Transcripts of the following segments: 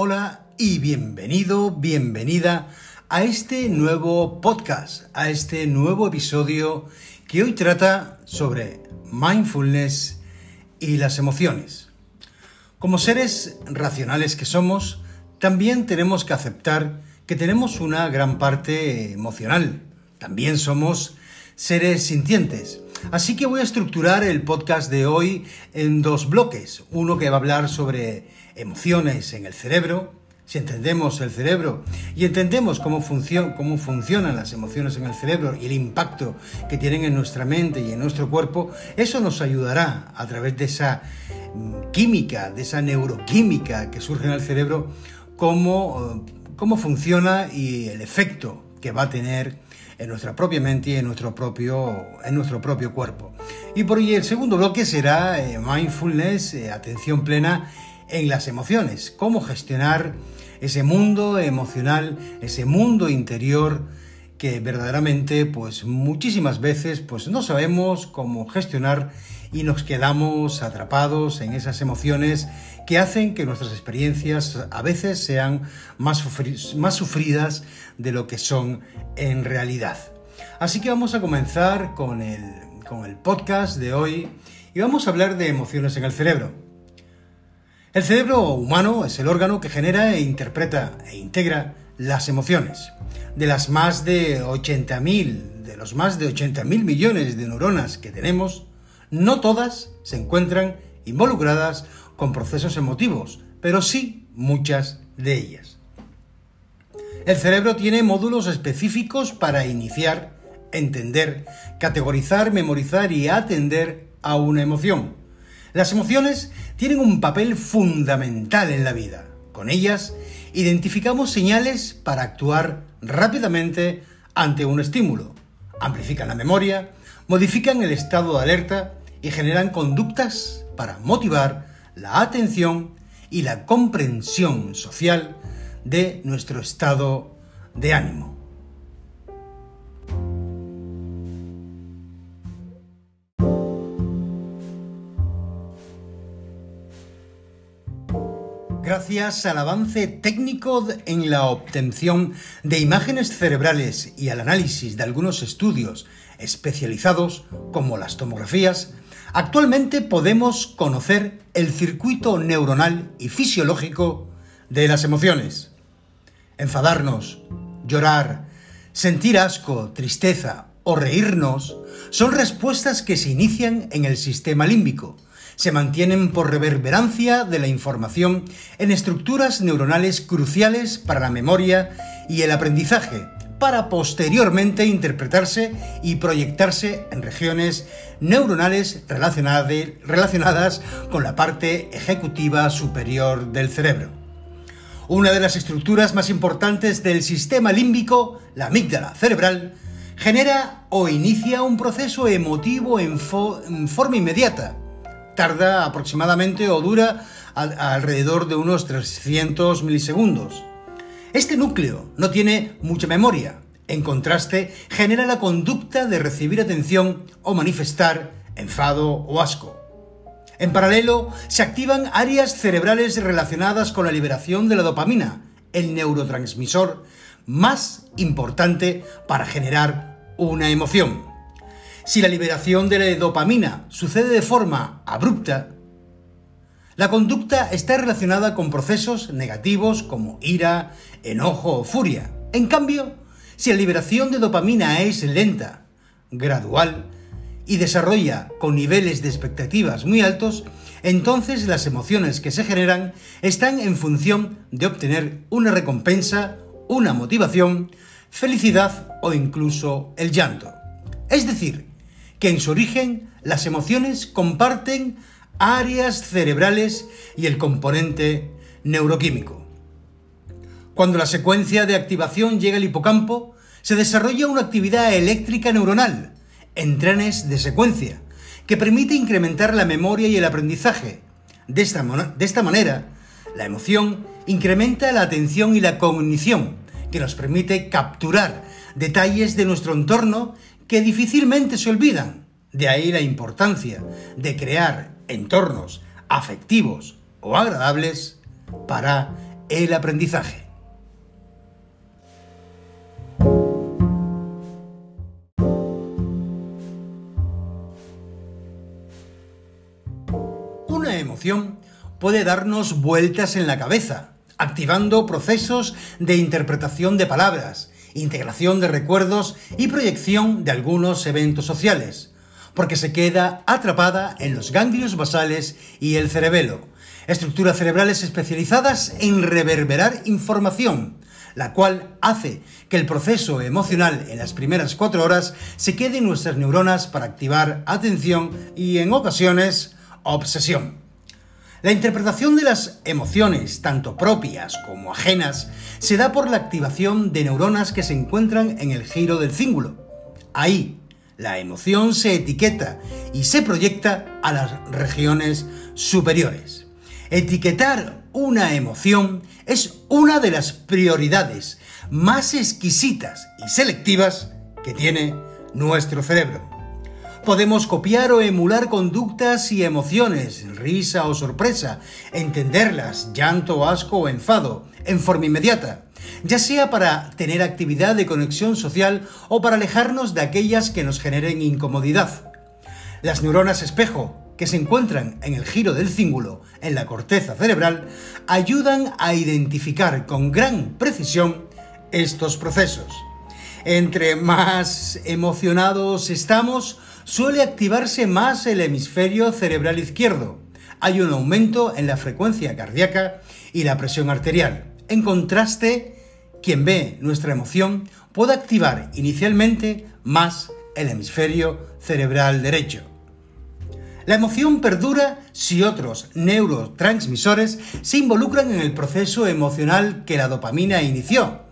Hola y bienvenido, bienvenida a este nuevo podcast, a este nuevo episodio que hoy trata sobre mindfulness y las emociones. Como seres racionales que somos, también tenemos que aceptar que tenemos una gran parte emocional. También somos seres sintientes. Así que voy a estructurar el podcast de hoy en dos bloques. Uno que va a hablar sobre emociones en el cerebro, si entendemos el cerebro y entendemos cómo, cómo funcionan las emociones en el cerebro y el impacto que tienen en nuestra mente y en nuestro cuerpo, eso nos ayudará a través de esa química, de esa neuroquímica que surge en el cerebro, cómo, cómo funciona y el efecto que va a tener en nuestra propia mente y en nuestro propio, en nuestro propio cuerpo. Y por ello el segundo bloque será eh, mindfulness, eh, atención plena en las emociones, cómo gestionar ese mundo emocional, ese mundo interior que verdaderamente pues muchísimas veces pues no sabemos cómo gestionar y nos quedamos atrapados en esas emociones que hacen que nuestras experiencias a veces sean más, sufridas de lo que son en realidad. Así que vamos a comenzar con el, con el podcast de hoy y vamos a hablar de emociones en el cerebro. El cerebro humano es el órgano que genera e interpreta e integra las emociones. De las más de 80.000, de los más de 80.000 millones de neuronas que tenemos, no todas se encuentran involucradas con procesos emotivos, pero sí muchas de ellas. El cerebro tiene módulos específicos para iniciar, entender, categorizar, memorizar y atender a una emoción. Las emociones tienen un papel fundamental en la vida. Con ellas identificamos señales para actuar rápidamente ante un estímulo. Amplifican la memoria, modifican el estado de alerta y generan conductas para motivar la atención y la comprensión social de nuestro estado de ánimo. Gracias al avance técnico en la obtención de imágenes cerebrales y al análisis de algunos estudios especializados, como las tomografías, actualmente podemos conocer el circuito neuronal y fisiológico de las emociones. Enfadarnos, llorar, sentir asco, tristeza o reírnos son respuestas que se inician en el sistema límbico, se mantienen por reverberancia de la información en estructuras neuronales cruciales para la memoria y el aprendizaje, para posteriormente interpretarse y proyectarse en regiones neuronales relacionadas con la parte ejecutiva superior del cerebro. Una de las estructuras más importantes del sistema límbico, la amígdala cerebral, genera o inicia un proceso emotivo en, en forma inmediata, tarda aproximadamente o dura alrededor de unos 300 milisegundos. Este núcleo no tiene mucha memoria. En contraste, genera la conducta de recibir atención o manifestar enfado o asco. En paralelo, se activan áreas cerebrales relacionadas con la liberación de la dopamina, el neurotransmisor más importante para generar una emoción. Si la liberación de la dopamina sucede de forma abrupta, la conducta está relacionada con procesos negativos como ira, enojo o furia. En cambio, si la liberación de dopamina es lenta, gradual y desarrolla con niveles de expectativas muy altos, entonces las emociones que se generan están en función de obtener una recompensa, una motivación, felicidad o incluso el llanto. Es decir, que en su origen las emociones comparten áreas cerebrales y el componente neuroquímico. Cuando la secuencia de activación llega al hipocampo, se desarrolla una actividad eléctrica neuronal en trenes de secuencia que permite incrementar la memoria y el aprendizaje. De esta, de esta manera, la emoción incrementa la atención y la cognición, que nos permite capturar detalles de nuestro entorno que difícilmente se olvidan. De ahí la importancia de crear entornos afectivos o agradables para el aprendizaje. Una emoción puede darnos vueltas en la cabeza, activando procesos de interpretación de palabras, integración de recuerdos y proyección de algunos eventos sociales, porque se queda atrapada en los ganglios basales y el cerebelo, estructuras cerebrales especializadas en reverberar información, la cual hace que el proceso emocional en las primeras cuatro horas se quede en nuestras neuronas para activar atención y en ocasiones obsesión. La interpretación de las emociones, tanto propias como ajenas, se da por la activación de neuronas que se encuentran en el giro del cíngulo. Ahí, la emoción se etiqueta y se proyecta a las regiones superiores. Etiquetar una emoción es una de las prioridades más exquisitas y selectivas que tiene nuestro cerebro. Podemos copiar o emular conductas y emociones, risa o sorpresa, entenderlas, llanto, asco o enfado, en forma inmediata, ya sea para tener actividad de conexión social o para alejarnos de aquellas que nos generen incomodidad. Las neuronas espejo, que se encuentran en el giro del cíngulo, en la corteza cerebral, ayudan a identificar con gran precisión estos procesos. Entre más emocionados estamos, suele activarse más el hemisferio cerebral izquierdo. Hay un aumento en la frecuencia cardíaca y la presión arterial. En contraste, quien ve nuestra emoción puede activar inicialmente más el hemisferio cerebral derecho. La emoción perdura si otros neurotransmisores se involucran en el proceso emocional que la dopamina inició.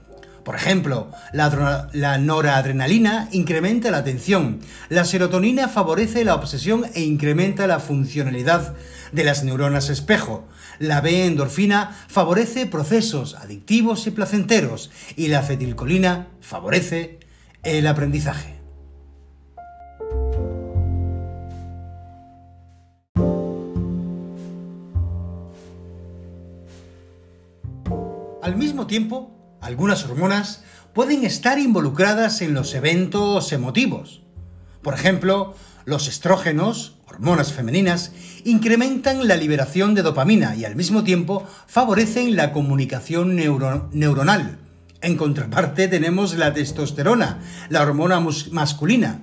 Por ejemplo, la, noradrenalina incrementa la atención, la serotonina favorece la obsesión e incrementa la funcionalidad de las neuronas espejo, la B-endorfina favorece procesos adictivos y placenteros y la acetilcolina favorece el aprendizaje. Al mismo tiempo, algunas hormonas pueden estar involucradas en los eventos emotivos. Por ejemplo, los estrógenos, hormonas femeninas, incrementan la liberación de dopamina y al mismo tiempo favorecen la comunicación neuronal. En contraparte tenemos la testosterona, la hormona masculina.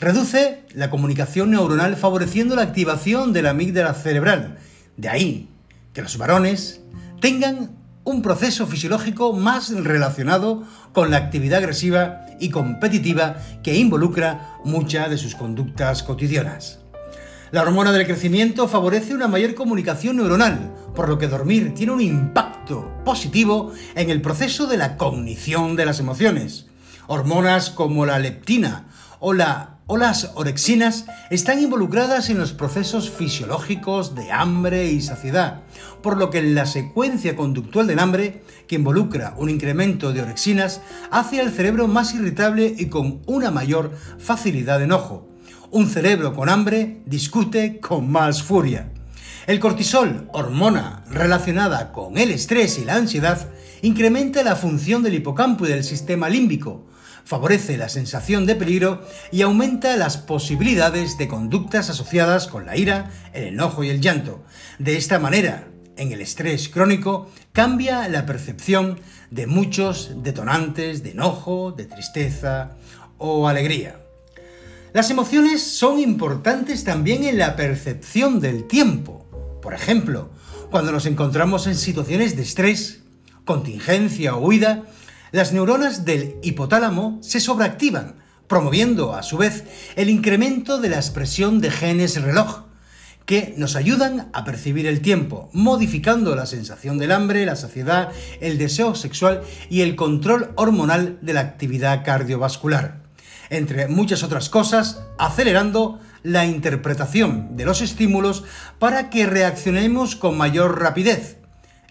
Reduce la comunicación neuronal favoreciendo la activación de la amígdala cerebral. De ahí que los varones tengan un proceso fisiológico más relacionado con la actividad agresiva y competitiva que involucra muchas de sus conductas cotidianas. La hormona del crecimiento favorece una mayor comunicación neuronal, por lo que dormir tiene un impacto positivo en el proceso de la cognición de las emociones. Hormonas como la leptina o la o las orexinas están involucradas en los procesos fisiológicos de hambre y saciedad, por lo que la secuencia conductual del hambre, que involucra un incremento de orexinas, hace al cerebro más irritable y con una mayor facilidad de enojo. Un cerebro con hambre discute con más furia. El cortisol, hormona relacionada con el estrés y la ansiedad, incrementa la función del hipocampo y del sistema límbico, favorece la sensación de peligro y aumenta las posibilidades de conductas asociadas con la ira, el enojo y el llanto. De esta manera, en el estrés crónico cambia la percepción de muchos detonantes de enojo, de tristeza o alegría. Las emociones son importantes también en la percepción del tiempo. Por ejemplo, cuando nos encontramos en situaciones de estrés, contingencia o huida, las neuronas del hipotálamo se sobreactivan, promoviendo a su vez el incremento de la expresión de genes reloj, que nos ayudan a percibir el tiempo, modificando la sensación del hambre, la saciedad, el deseo sexual y el control hormonal de la actividad cardiovascular. Entre muchas otras cosas, acelerando la interpretación de los estímulos para que reaccionemos con mayor rapidez.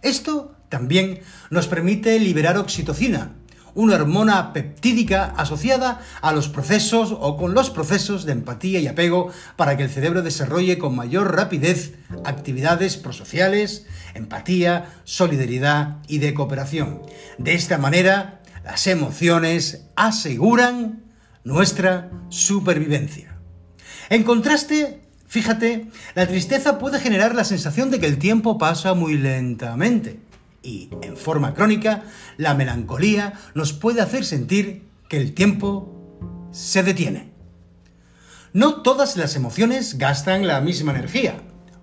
Esto también nos permite liberar oxitocina, una hormona peptídica asociada a los procesos o con los procesos de empatía y apego para que el cerebro desarrolle con mayor rapidez actividades prosociales, empatía, solidaridad y de cooperación. De esta manera, las emociones aseguran nuestra supervivencia. En contraste, fíjate, la tristeza puede generar la sensación de que el tiempo pasa muy lentamente y, en forma crónica, la melancolía nos puede hacer sentir que el tiempo se detiene. No todas las emociones gastan la misma energía.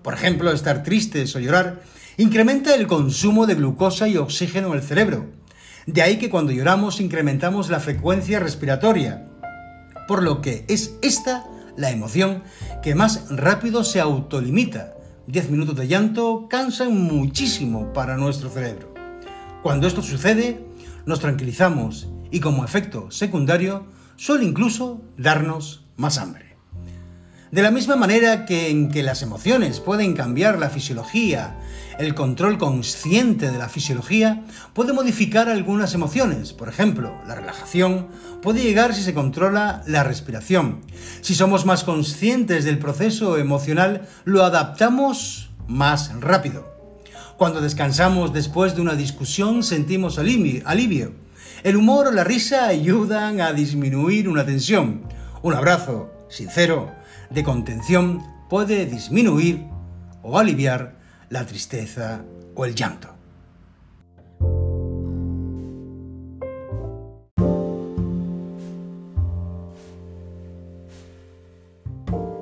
Por ejemplo, estar tristes o llorar incrementa el consumo de glucosa y oxígeno en el cerebro. De ahí que cuando lloramos incrementamos la frecuencia respiratoria, por lo que es esta la emoción que más rápido se autolimita. 10 minutos de llanto cansan muchísimo para nuestro cerebro. Cuando esto sucede, nos tranquilizamos y como efecto secundario suele incluso darnos más hambre. De la misma manera que en que las emociones pueden cambiar la fisiología, el control consciente de la fisiología puede modificar algunas emociones. Por ejemplo, la relajación puede llegar si se controla la respiración. Si somos más conscientes del proceso emocional, lo adaptamos más rápido. Cuando descansamos después de una discusión sentimos alivio. El humor o la risa ayudan a disminuir una tensión. Un abrazo sincero de contención puede disminuir o aliviar la tristeza o el llanto.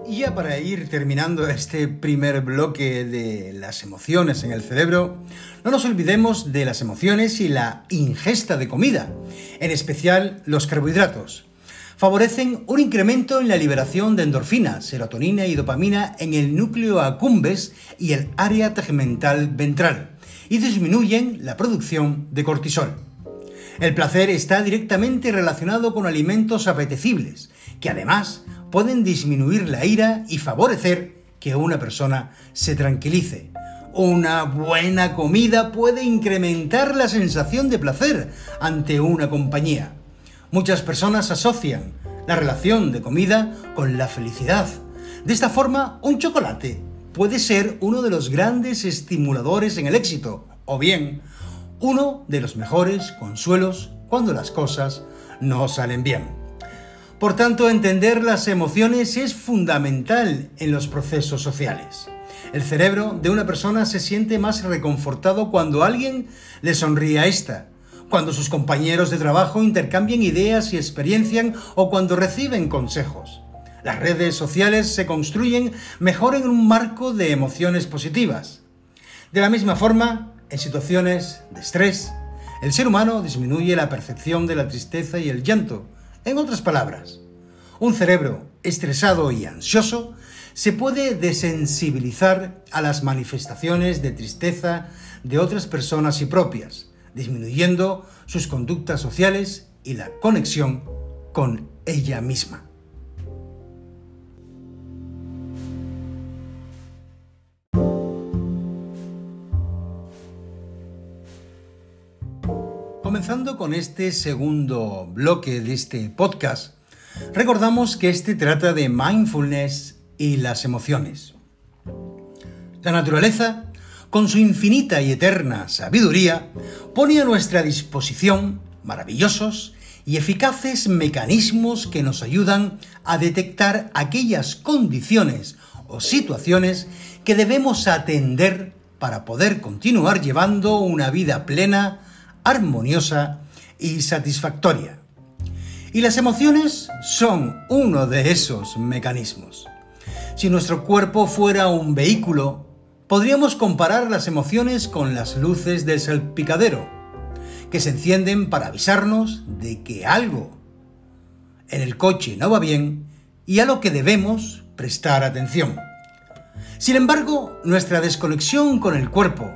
Y ya para ir terminando este primer bloque de las emociones en el cerebro, no nos olvidemos de las emociones y la ingesta de comida, en especial los carbohidratos favorecen un incremento en la liberación de endorfina, serotonina y dopamina en el núcleo accumbens y el área tegmental ventral, y disminuyen la producción de cortisol. El placer está directamente relacionado con alimentos apetecibles, que además pueden disminuir la ira y favorecer que una persona se tranquilice. Una buena comida puede incrementar la sensación de placer ante una compañía. Muchas personas asocian la relación de comida con la felicidad. De esta forma, un chocolate puede ser uno de los grandes estimuladores en el éxito, o bien uno de los mejores consuelos cuando las cosas no salen bien. Por tanto, entender las emociones es fundamental en los procesos sociales. El cerebro de una persona se siente más reconfortado cuando alguien le sonríe a esta, cuando sus compañeros de trabajo intercambian ideas y experiencian o cuando reciben consejos. Las redes sociales se construyen mejor en un marco de emociones positivas. De la misma forma, en situaciones de estrés, el ser humano disminuye la percepción de la tristeza y el llanto. En otras palabras, un cerebro estresado y ansioso se puede desensibilizar a las manifestaciones de tristeza de otras personas y propias, disminuyendo sus conductas sociales y la conexión con ella misma. Comenzando con este segundo bloque de este podcast, recordamos que este trata de mindfulness y las emociones. La naturaleza con su infinita y eterna sabiduría, pone a nuestra disposición maravillosos y eficaces mecanismos que nos ayudan a detectar aquellas condiciones o situaciones que debemos atender para poder continuar llevando una vida plena, armoniosa y satisfactoria. Y las emociones son uno de esos mecanismos. Si nuestro cuerpo fuera un vehículo Podríamos comparar las emociones con las luces del salpicadero, que se encienden para avisarnos de que algo en el coche no va bien y a lo que debemos prestar atención. Sin embargo, nuestra desconexión con el cuerpo,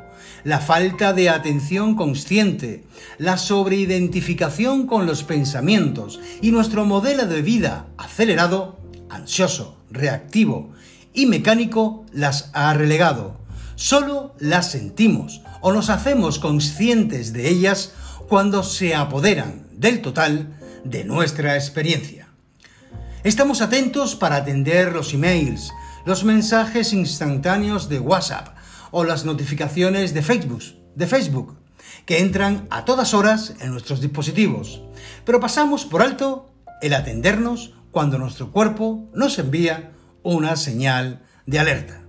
la falta de atención consciente, la sobreidentificación con los pensamientos y nuestro modelo de vida acelerado, ansioso, reactivo y mecánico las ha relegado Solo las sentimos o nos hacemos conscientes de ellas cuando se apoderan del total de nuestra experiencia. Estamos atentos para atender los emails, los mensajes instantáneos de WhatsApp o las notificaciones de Facebook, de Facebook, que entran a todas horas en nuestros dispositivos, pero pasamos por alto el atendernos cuando nuestro cuerpo nos envía una señal de alerta.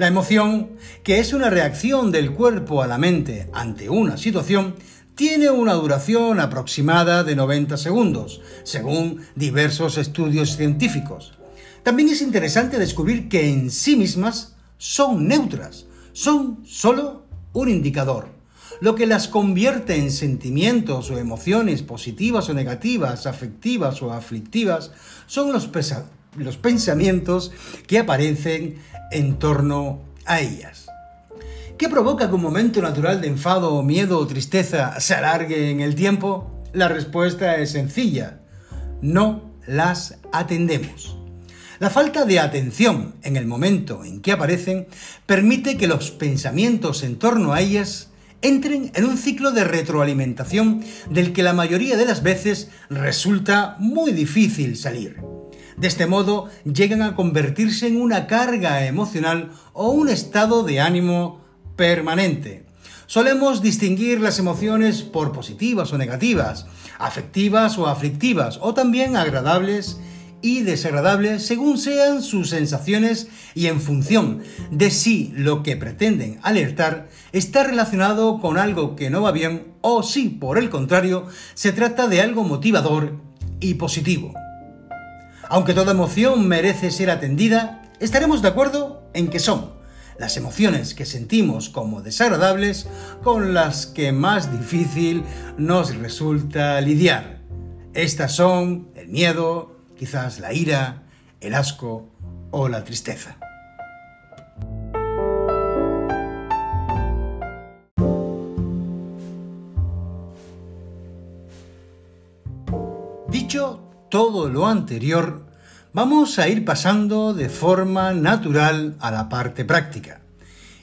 La emoción, que es una reacción del cuerpo a la mente ante una situación, tiene una duración aproximada de 90 segundos, según diversos estudios científicos. También es interesante descubrir que en sí mismas son neutras, son solo un indicador. Lo que las convierte en sentimientos o emociones positivas o negativas, afectivas o aflictivas, son los, los pensamientos que aparecen en torno a ellas. ¿Qué provoca que un momento natural de enfado, miedo o tristeza se alargue en el tiempo? La respuesta es sencilla. No las atendemos. La falta de atención en el momento en que aparecen permite que los pensamientos en torno a ellas entren en un ciclo de retroalimentación del que la mayoría de las veces resulta muy difícil salir. De este modo llegan a convertirse en una carga emocional o un estado de ánimo permanente. Solemos distinguir las emociones por positivas o negativas, afectivas o aflictivas, o también agradables y desagradables según sean sus sensaciones y en función de si lo que pretenden alertar está relacionado con algo que no va bien o si, por el contrario, se trata de algo motivador y positivo. Aunque toda emoción merece ser atendida, estaremos de acuerdo en que son las emociones que sentimos como desagradables con las que más difícil nos resulta lidiar. Estas son el miedo, quizás la ira, el asco o la tristeza. Dicho todo lo anterior, vamos a ir pasando de forma natural a la parte práctica.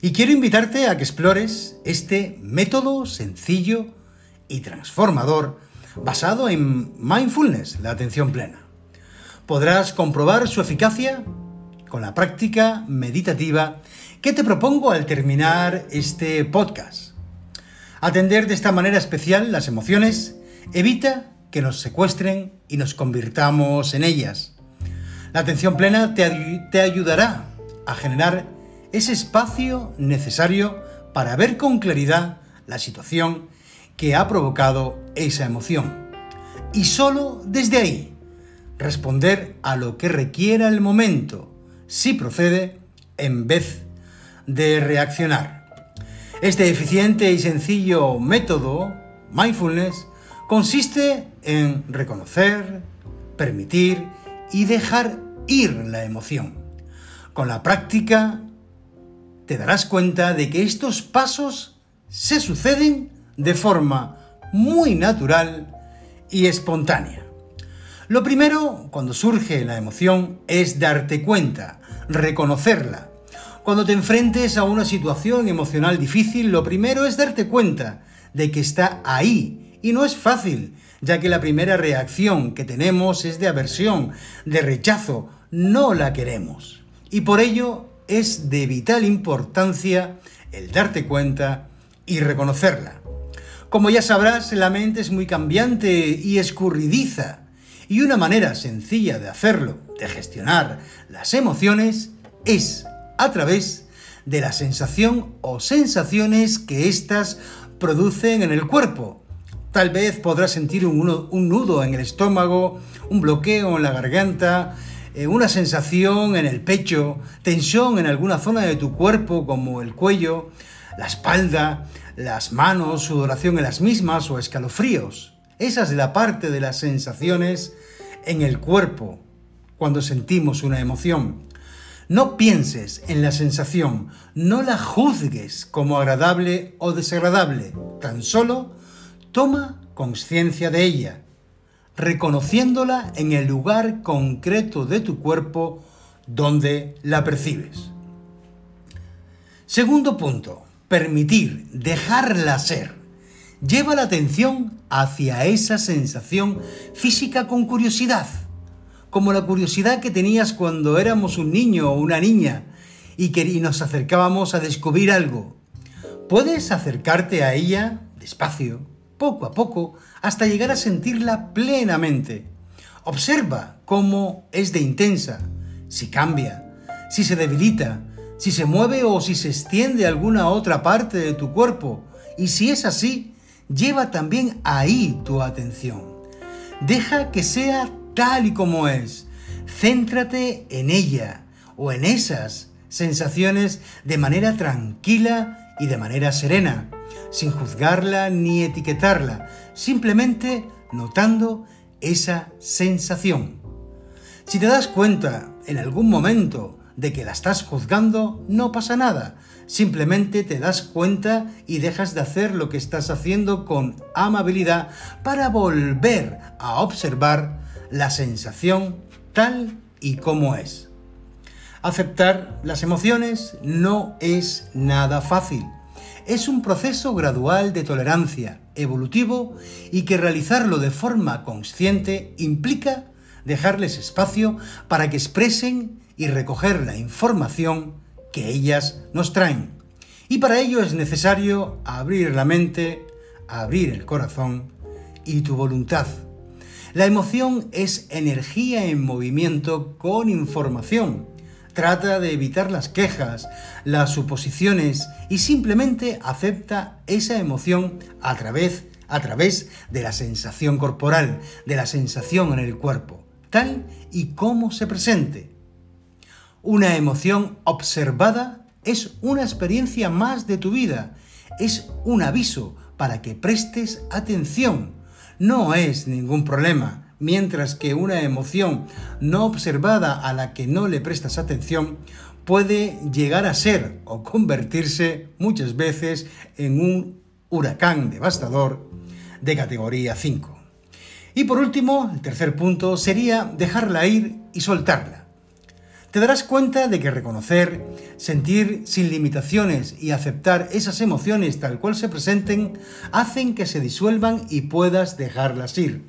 Y quiero invitarte a que explores este método sencillo y transformador basado en mindfulness, la atención plena. Podrás comprobar su eficacia con la práctica meditativa que te propongo al terminar este podcast. Atender de esta manera especial las emociones evita que nos secuestren y nos convirtamos en ellas. La atención plena te, ayudará a generar ese espacio necesario para ver con claridad la situación que ha provocado esa emoción. Y solo desde ahí responder a lo que requiera el momento, si procede, en vez de reaccionar. Este eficiente y sencillo método, mindfulness, consiste en reconocer, permitir y dejar ir la emoción. Con la práctica te darás cuenta de que estos pasos se suceden de forma muy natural y espontánea. Lo primero, cuando surge la emoción, es darte cuenta, reconocerla. Cuando te enfrentes a una situación emocional difícil, lo primero es darte cuenta de que está ahí y no es fácil, ya que la primera reacción que tenemos es de aversión, de rechazo, no la queremos. Y por ello es de vital importancia el darte cuenta y reconocerla. Como ya sabrás, la mente es muy cambiante y escurridiza, y una manera sencilla de hacerlo, de gestionar las emociones, es a través de la sensación o sensaciones que éstas producen en el cuerpo, Tal vez podrás sentir un, nudo en el estómago, un bloqueo en la garganta, eh, una sensación en el pecho, tensión en alguna zona de tu cuerpo como el cuello, la espalda, las manos, sudoración en las mismas o escalofríos. Esa es la parte de las sensaciones en el cuerpo cuando sentimos una emoción. No pienses en la sensación, no la juzgues como agradable o desagradable, tan solo Toma conciencia de ella, reconociéndola en el lugar concreto de tu cuerpo donde la percibes. Segundo punto, permitir, dejarla ser. Lleva la atención hacia esa sensación física con curiosidad, como la curiosidad que tenías cuando éramos un niño o una niña y que nos acercábamos a descubrir algo. Puedes acercarte a ella despacio, poco a poco, hasta llegar a sentirla plenamente. Observa cómo es de intensa, si cambia, si se debilita, si se mueve o si se extiende alguna otra parte de tu cuerpo. Y si es así, lleva también ahí tu atención. Deja que sea tal y como es. Céntrate en ella o en esas sensaciones de manera tranquila y de manera serena, sin juzgarla ni etiquetarla, simplemente notando esa sensación. Si te das cuenta en algún momento de que la estás juzgando, no pasa nada. Simplemente te das cuenta y dejas de hacer lo que estás haciendo con amabilidad para volver a observar la sensación tal y como es. Aceptar las emociones no es nada fácil. Es un proceso gradual de tolerancia, evolutivo, y que realizarlo de forma consciente implica dejarles espacio para que expresen y recoger la información que ellas nos traen. Y para ello es necesario abrir la mente, abrir el corazón y tu voluntad. La emoción es energía en movimiento con información. Trata de evitar las quejas, las suposiciones y simplemente acepta esa emoción a través, a través de la sensación corporal, de la sensación en el cuerpo, tal y como se presente. Una emoción observada es una experiencia más de tu vida, es un aviso para que prestes atención. No es ningún problema, mientras que una emoción no observada a la que no le prestas atención puede llegar a ser o convertirse muchas veces en un huracán devastador de categoría 5. Y por último, el tercer punto sería dejarla ir y soltarla te darás cuenta de que reconocer, sentir sin limitaciones y aceptar esas emociones tal cual se presenten hacen que se disuelvan y puedas dejarlas ir.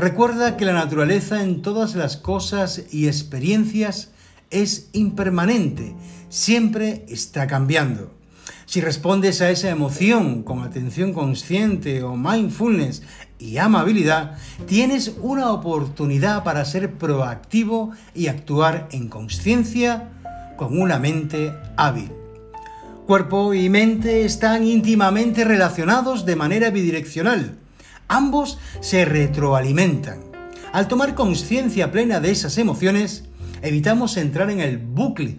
Recuerda que la naturaleza en todas las cosas y experiencias es impermanente, siempre está cambiando. Si respondes a esa emoción con atención consciente o mindfulness y amabilidad, tienes una oportunidad para ser proactivo y actuar en conciencia con una mente hábil. Cuerpo y mente están íntimamente relacionados de manera bidireccional. Ambos se retroalimentan. Al tomar conciencia plena de esas emociones, evitamos entrar en el bucle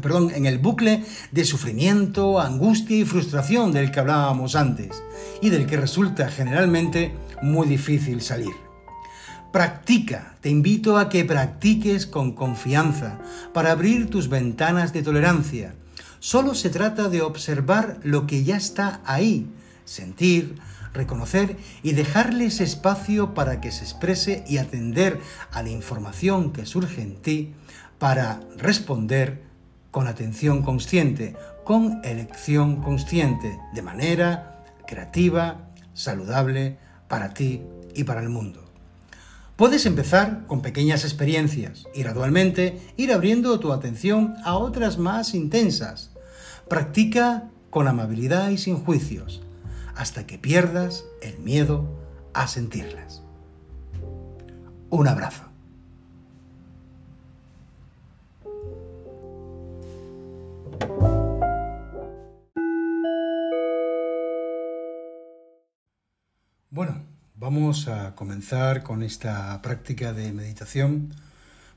perdón, en el bucle de sufrimiento, angustia y frustración del que hablábamos antes y del que resulta generalmente muy difícil salir. Practica, te invito a que practiques con confianza para abrir tus ventanas de tolerancia. Solo se trata de observar lo que ya está ahí, sentir, reconocer y dejarles espacio para que se exprese y atender a la información que surge en ti para responder con atención consciente, con elección consciente, de manera creativa, saludable para ti y para el mundo. Puedes empezar con pequeñas experiencias y gradualmente ir abriendo tu atención a otras más intensas. Practica con amabilidad y sin juicios, hasta que pierdas el miedo a sentirlas. Un abrazo. Bueno, vamos a comenzar con esta práctica de meditación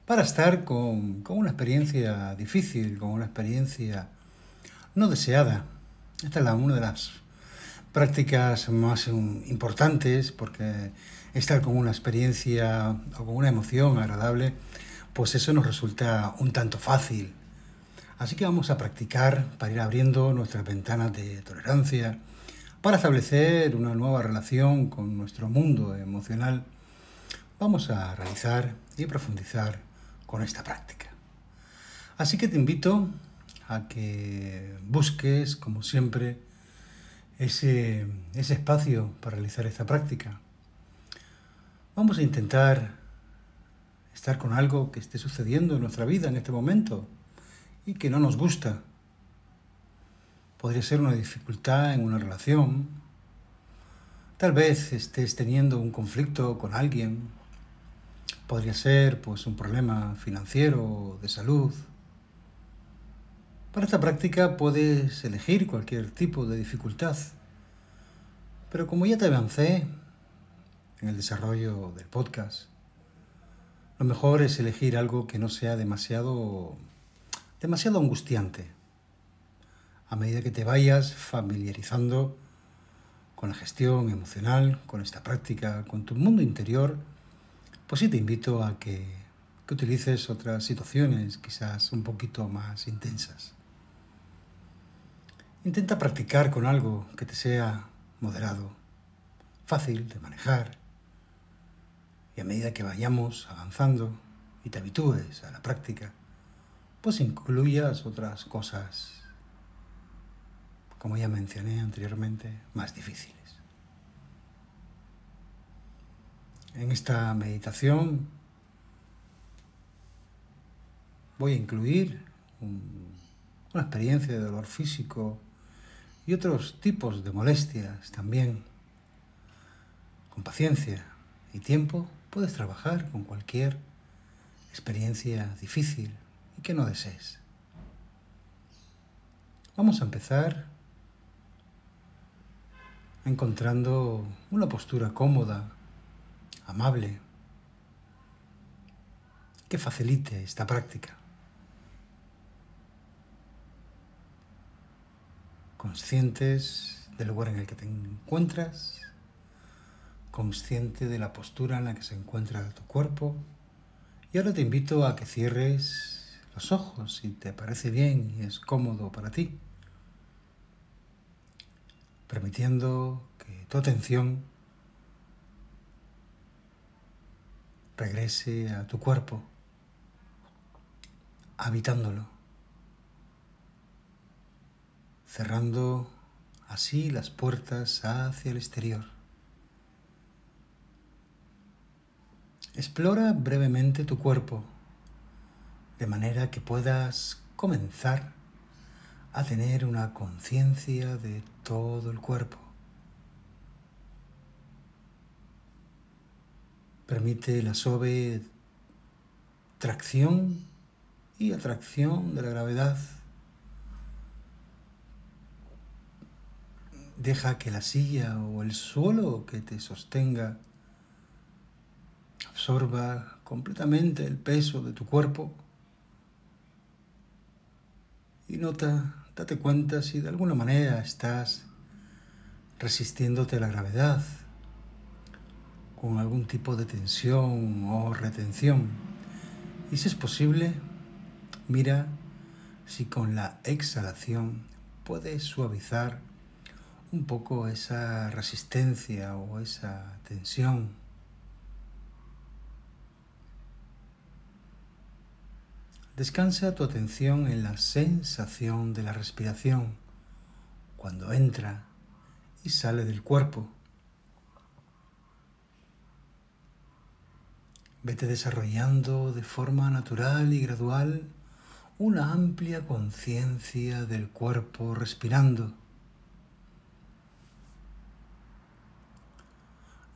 para estar con, una experiencia difícil, con una experiencia no deseada. Esta es una de las prácticas más importantes porque estar con una experiencia o con una emoción agradable, pues eso nos resulta un tanto fácil. Así que vamos a practicar para ir abriendo nuestras ventanas de tolerancia, para establecer una nueva relación con nuestro mundo emocional, vamos a realizar y profundizar con esta práctica. Así que te invito a que busques, como siempre, ese, ese espacio para realizar esta práctica. Vamos a intentar estar con algo que esté sucediendo en nuestra vida en este momento y que no nos gusta. Podría ser una dificultad en una relación. Tal vez estés teniendo un conflicto con alguien. Podría ser pues un problema financiero, de salud. Para esta práctica puedes elegir cualquier tipo de dificultad. Pero como ya te avancé en el desarrollo del podcast, lo mejor es elegir algo que no sea demasiado, demasiado angustiante. A medida que te vayas familiarizando con la gestión emocional, con esta práctica, con tu mundo interior, pues sí te invito a que, que utilices otras situaciones quizás un poquito más intensas. Intenta practicar con algo que te sea moderado, fácil de manejar, y a medida que vayamos avanzando y te habitúes a la práctica, pues incluyas otras cosas, como ya mencioné anteriormente, más difíciles. En esta meditación voy a incluir una experiencia de dolor físico y otros tipos de molestias también. Con paciencia y tiempo puedes trabajar con cualquier experiencia difícil y que no desees. Vamos a empezar encontrando una postura cómoda, amable, que facilite esta práctica. Conscientes del lugar en el que te encuentras consciente de la postura en la que se encuentra tu cuerpo. Y ahora te invito a que cierres los ojos si te parece bien y es cómodo para ti, permitiendo que tu atención regrese a tu cuerpo, habitándolo, cerrando así las puertas hacia el exterior. Explora brevemente tu cuerpo, de manera que puedas comenzar a tener una conciencia de todo el cuerpo. Permite la suave tracción y atracción de la gravedad. Deja que la silla o el suelo que te sostenga absorba completamente el peso de tu cuerpo y nota, date cuenta si de alguna manera estás resistiéndote a la gravedad con algún tipo de tensión o retención. Y si es posible, mira si con la exhalación puedes suavizar un poco esa resistencia o esa tensión. Descansa tu atención en la sensación de la respiración cuando entra y sale del cuerpo. Vete desarrollando de forma natural y gradual una amplia conciencia del cuerpo respirando.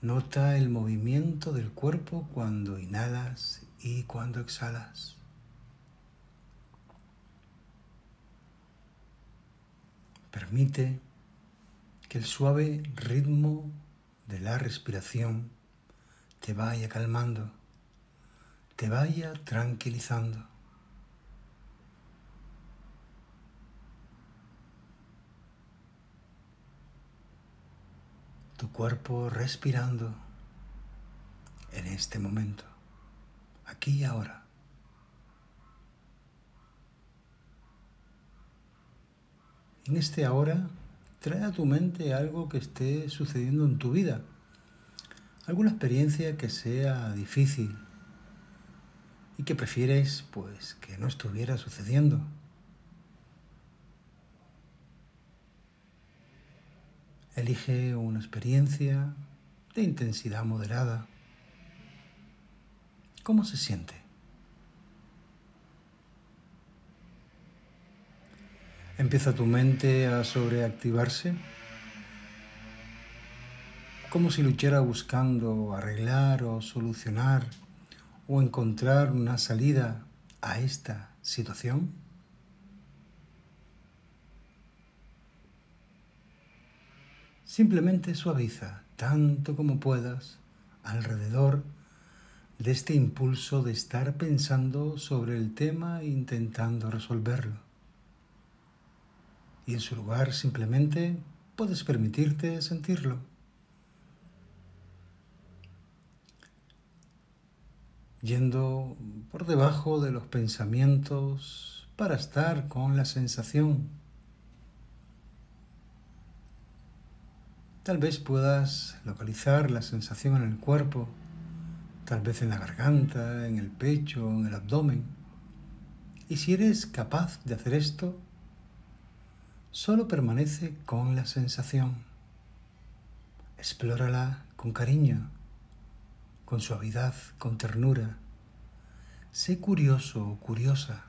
Nota el movimiento del cuerpo cuando inhalas y cuando exhalas. Permite que el suave ritmo de la respiración te vaya calmando, te vaya tranquilizando. Tu cuerpo respirando en este momento, aquí y ahora. En este ahora, trae a tu mente algo que esté sucediendo en tu vida, alguna experiencia que sea difícil y que prefieres pues que no estuviera sucediendo. Elige una experiencia de intensidad moderada. ¿Cómo se siente? Empieza tu mente a sobreactivarse, como si luchara buscando arreglar o solucionar o encontrar una salida a esta situación. Simplemente suaviza tanto como puedas alrededor de este impulso de estar pensando sobre el tema e intentando resolverlo y en su lugar simplemente puedes permitirte sentirlo. Yendo por debajo de los pensamientos para estar con la sensación. Tal vez puedas localizar la sensación en el cuerpo, tal vez en la garganta, en el pecho, en el abdomen. Y si eres capaz de hacer esto, Solo permanece con la sensación. Explórala con cariño, con suavidad, con ternura. Sé curioso o curiosa.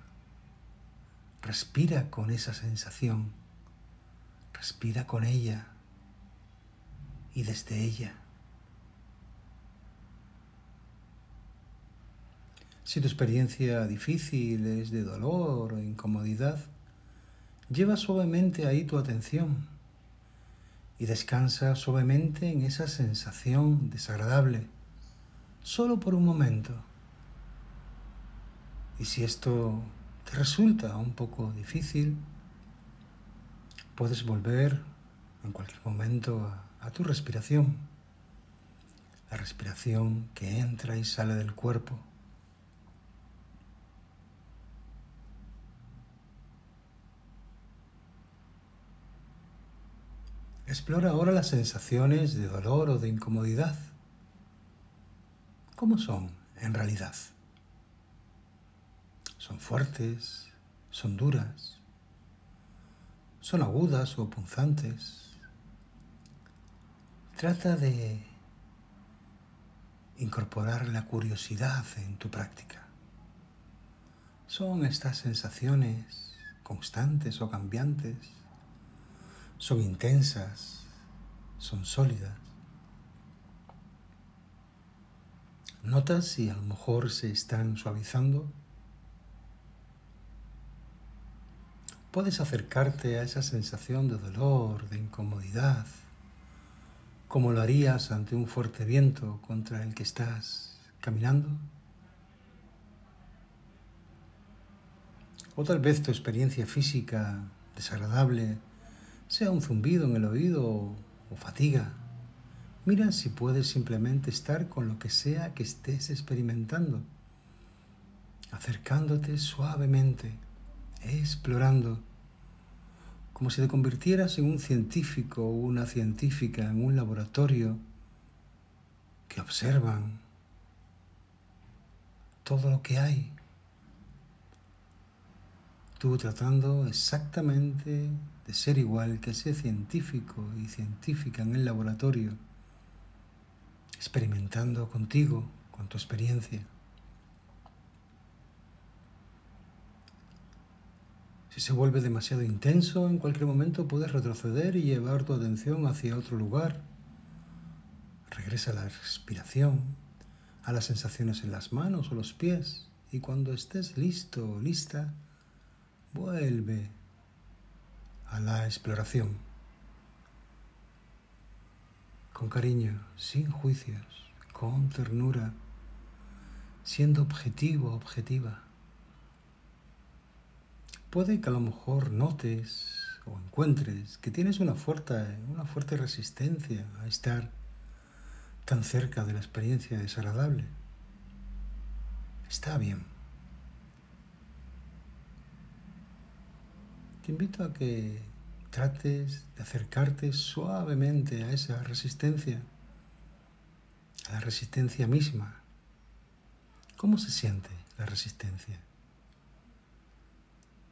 Respira con esa sensación. Respira con ella y desde ella. Si tu experiencia difícil es de dolor o incomodidad, Lleva suavemente ahí tu atención y descansa suavemente en esa sensación desagradable, solo por un momento. Y si esto te resulta un poco difícil, puedes volver en cualquier momento a, a tu respiración, la respiración que entra y sale del cuerpo. Explora ahora las sensaciones de dolor o de incomodidad. ¿Cómo son en realidad? ¿Son fuertes? ¿Son duras? ¿Son agudas o punzantes? Trata de incorporar la curiosidad en tu práctica. ¿Son estas sensaciones constantes o cambiantes? son intensas, son sólidas. ¿Notas si a lo mejor se están suavizando? Puedes acercarte a esa sensación de dolor, de incomodidad, como lo harías ante un fuerte viento contra el que estás caminando. O tal vez tu experiencia física desagradable sea un zumbido en el oído o fatiga. Mira si puedes simplemente estar con lo que sea que estés experimentando, acercándote suavemente, explorando, como si te convirtieras en un científico o una científica en un laboratorio que observan todo lo que hay. Tú tratando exactamente de ser igual que ese científico y científica en el laboratorio, experimentando contigo, con tu experiencia. Si se vuelve demasiado intenso, en cualquier momento puedes retroceder y llevar tu atención hacia otro lugar. Regresa a la respiración, a las sensaciones en las manos o los pies y cuando estés listo o lista, vuelve a la exploración. Con cariño, sin juicios, con ternura, siendo objetivo, objetiva. Puede que a lo mejor notes o encuentres que tienes una fuerte, una fuerte resistencia a estar tan cerca de la experiencia desagradable. Está bien. te invito a que trates de acercarte suavemente a esa resistencia, a la resistencia misma. ¿Cómo se siente la resistencia?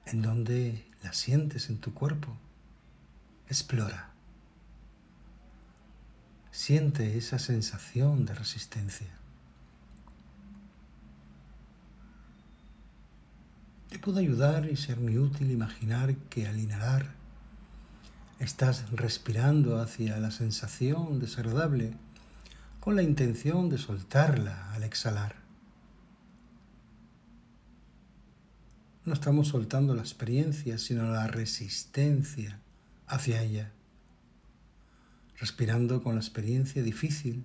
¿En dónde la sientes en tu cuerpo? Explora. Siente esa sensación de resistencia. Te puedo ayudar y ser muy útil imaginar que al inhalar estás respirando hacia la sensación desagradable con la intención de soltarla al exhalar. No estamos soltando la experiencia, sino la resistencia hacia ella respirando con la experiencia difícil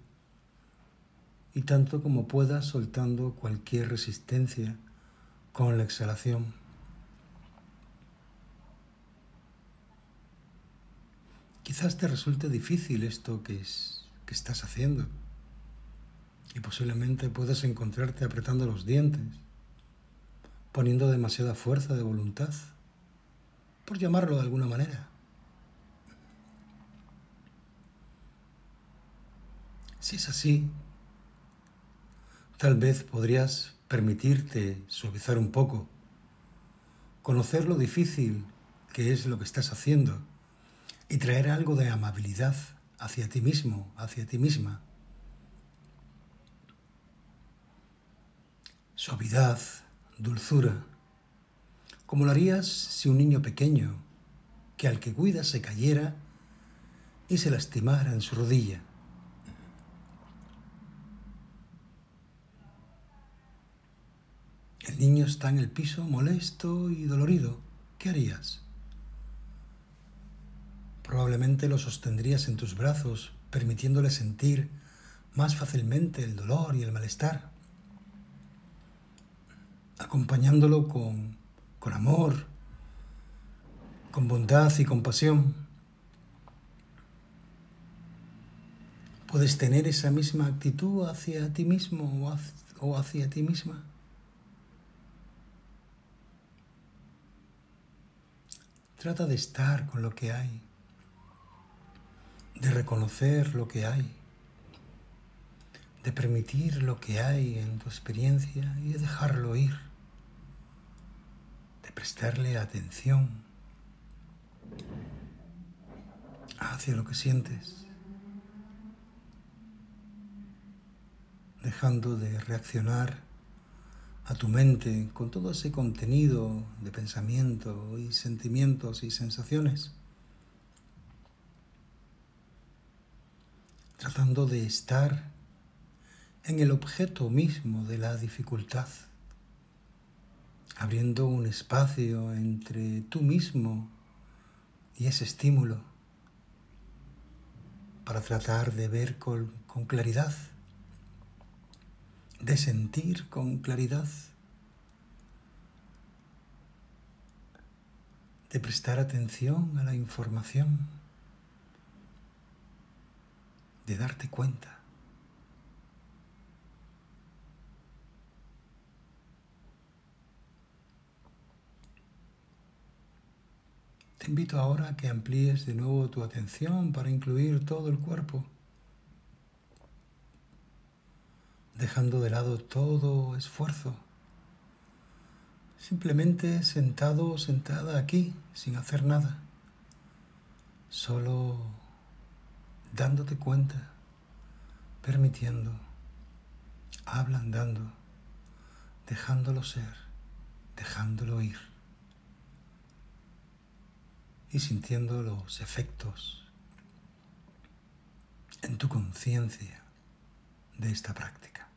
y tanto como puedas soltando cualquier resistencia con la exhalación. Quizás te resulte difícil esto que, es, que estás haciendo y posiblemente puedas encontrarte apretando los dientes, poniendo demasiada fuerza de voluntad, por llamarlo de alguna manera. Si es así, tal vez podrías permitirte suavizar un poco, conocer lo difícil que es lo que estás haciendo y traer algo de amabilidad hacia ti mismo, hacia ti misma. Suavidad, dulzura, como lo harías si un niño pequeño que al que cuidas se cayera y se lastimara en su rodilla. El niño está en el piso molesto y dolorido. ¿Qué harías? Probablemente lo sostendrías en tus brazos, permitiéndole sentir más fácilmente el dolor y el malestar, acompañándolo con, con amor, con bondad y compasión. Puedes tener esa misma actitud hacia ti mismo o hacia ti misma. Trata de estar con lo que hay, de reconocer lo que hay, de permitir lo que hay en tu experiencia y de dejarlo ir, prestarle atención. Hacia lo que sientes, dejando de reaccionar a tu mente con todo ese contenido de pensamiento y sentimientos y sensaciones. Tratando de estar en el objeto mismo de la dificultad, abriendo un espacio entre tú mismo y ese estímulo para tratar de ver con, con claridad de sentir con claridad, de prestar atención a la información, de darte cuenta. Te invito ahora a que amplíes de nuevo tu atención para incluir todo el cuerpo. dejando de lado todo esfuerzo. Simplemente sentado o sentada aquí, sin hacer nada. Solo dándote cuenta, permitiendo, ablandando, dejándolo ser, dejándolo ir. Y sintiendo los efectos en tu conciencia de esta práctica.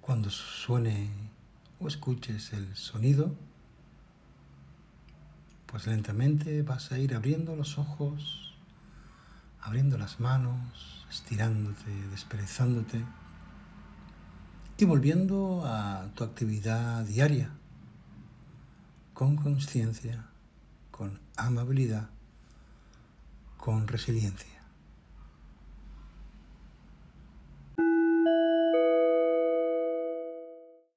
Cuando suene o escuches el sonido, pues lentamente vas a ir abriendo los ojos, abriendo las manos, estirándote, desperezándote y volviendo a tu actividad diaria con conciencia, con amabilidad, con resiliencia.